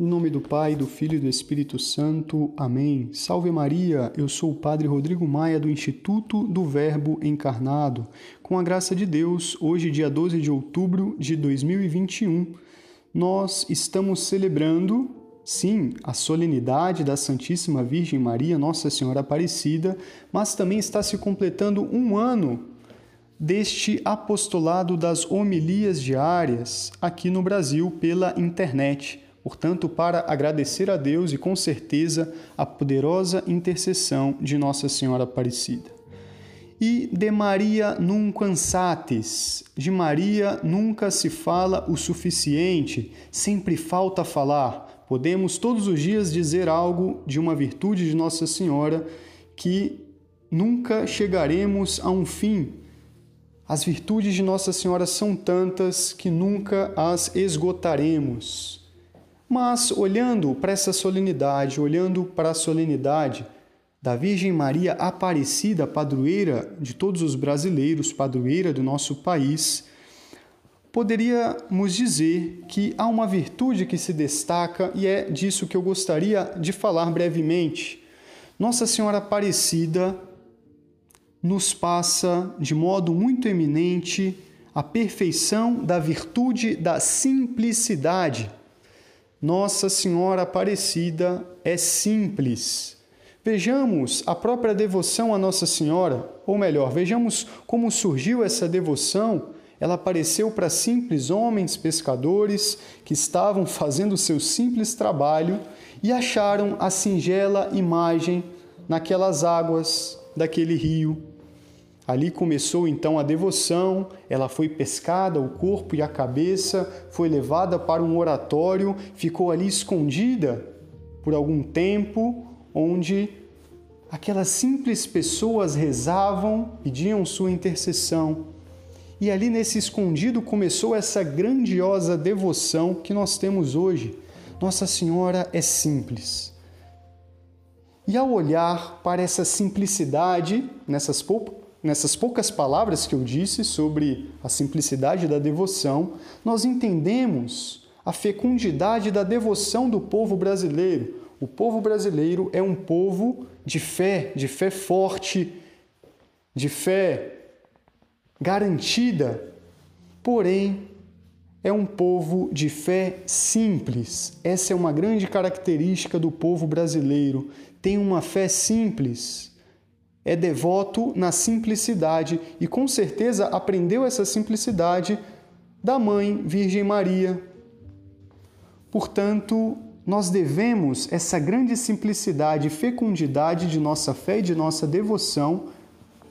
Em nome do Pai, do Filho e do Espírito Santo. Amém. Salve Maria, eu sou o Padre Rodrigo Maia do Instituto do Verbo Encarnado. Com a graça de Deus, hoje, dia 12 de outubro de 2021, nós estamos celebrando, sim, a solenidade da Santíssima Virgem Maria, Nossa Senhora Aparecida, mas também está se completando um ano deste apostolado das homilias diárias aqui no Brasil pela internet portanto, para agradecer a Deus e com certeza a poderosa intercessão de Nossa Senhora Aparecida. E de Maria nunca cansates, de Maria nunca se fala o suficiente, sempre falta falar. Podemos todos os dias dizer algo de uma virtude de Nossa Senhora que nunca chegaremos a um fim. As virtudes de Nossa Senhora são tantas que nunca as esgotaremos. Mas olhando para essa solenidade, olhando para a solenidade da Virgem Maria Aparecida, padroeira de todos os brasileiros, padroeira do nosso país, poderíamos dizer que há uma virtude que se destaca e é disso que eu gostaria de falar brevemente. Nossa Senhora Aparecida nos passa de modo muito eminente a perfeição da virtude da simplicidade nossa Senhora Aparecida é simples. Vejamos a própria devoção a Nossa Senhora, ou melhor, vejamos como surgiu essa devoção. Ela apareceu para simples homens pescadores que estavam fazendo seu simples trabalho e acharam a singela imagem naquelas águas daquele rio Ali começou então a devoção, ela foi pescada, o corpo e a cabeça, foi levada para um oratório, ficou ali escondida por algum tempo, onde aquelas simples pessoas rezavam, pediam sua intercessão. E ali nesse escondido começou essa grandiosa devoção que nós temos hoje. Nossa Senhora é simples. E ao olhar para essa simplicidade, nessas nessas poucas palavras que eu disse sobre a simplicidade da devoção, nós entendemos a fecundidade da devoção do povo brasileiro. O povo brasileiro é um povo de fé, de fé forte, de fé garantida, porém é um povo de fé simples. Essa é uma grande característica do povo brasileiro. Tem uma fé simples é devoto na simplicidade e com certeza aprendeu essa simplicidade da mãe Virgem Maria. Portanto, nós devemos essa grande simplicidade e fecundidade de nossa fé e de nossa devoção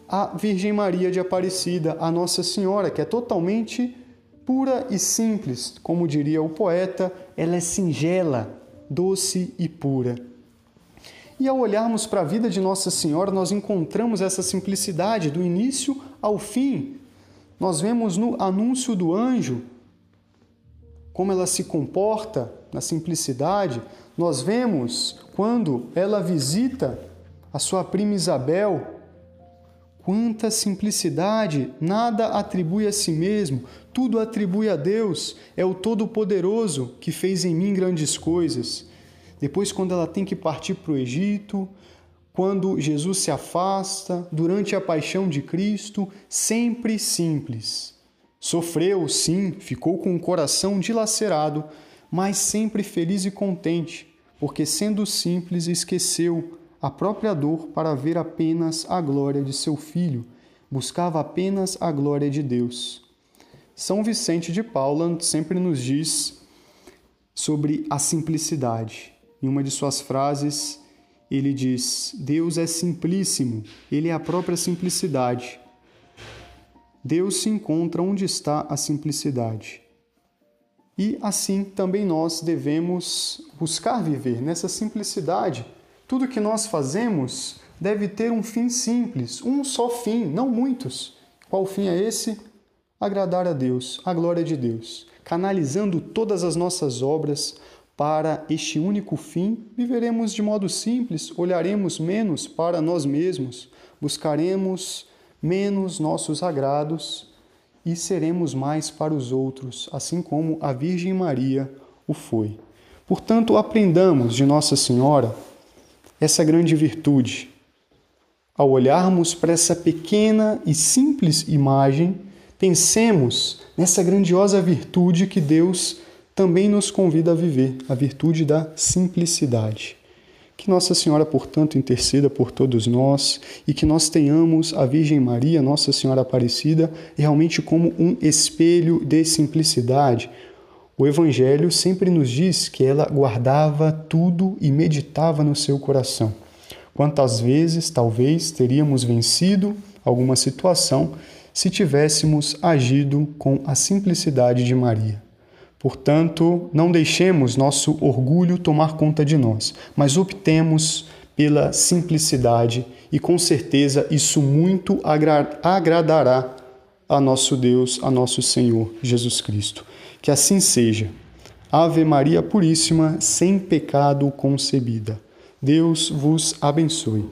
à Virgem Maria de Aparecida, a Nossa Senhora, que é totalmente pura e simples, como diria o poeta, ela é singela, doce e pura. E ao olharmos para a vida de Nossa Senhora, nós encontramos essa simplicidade do início ao fim. Nós vemos no anúncio do anjo como ela se comporta na simplicidade. Nós vemos quando ela visita a sua prima Isabel. Quanta simplicidade! Nada atribui a si mesmo, tudo atribui a Deus. É o Todo-Poderoso que fez em mim grandes coisas. Depois, quando ela tem que partir para o Egito, quando Jesus se afasta, durante a paixão de Cristo, sempre simples. Sofreu, sim, ficou com o coração dilacerado, mas sempre feliz e contente, porque sendo simples esqueceu a própria dor para ver apenas a glória de seu filho, buscava apenas a glória de Deus. São Vicente de Paula sempre nos diz sobre a simplicidade. Em uma de suas frases, ele diz: Deus é simplíssimo, ele é a própria simplicidade. Deus se encontra onde está a simplicidade. E assim também nós devemos buscar viver nessa simplicidade. Tudo que nós fazemos deve ter um fim simples, um só fim, não muitos. Qual fim é esse? Agradar a Deus, a glória de Deus, canalizando todas as nossas obras para este único fim, viveremos de modo simples, olharemos menos para nós mesmos, buscaremos menos nossos agrados e seremos mais para os outros, assim como a Virgem Maria o foi. Portanto, aprendamos de Nossa Senhora essa grande virtude. Ao olharmos para essa pequena e simples imagem, pensemos nessa grandiosa virtude que Deus também nos convida a viver, a virtude da simplicidade. Que Nossa Senhora, portanto, interceda por todos nós e que nós tenhamos a Virgem Maria, Nossa Senhora Aparecida, realmente como um espelho de simplicidade, o Evangelho sempre nos diz que ela guardava tudo e meditava no seu coração. Quantas vezes, talvez, teríamos vencido alguma situação se tivéssemos agido com a simplicidade de Maria. Portanto, não deixemos nosso orgulho tomar conta de nós, mas optemos pela simplicidade e com certeza isso muito agra agradará a nosso Deus, a nosso Senhor Jesus Cristo. Que assim seja. Ave Maria Puríssima, sem pecado concebida. Deus vos abençoe.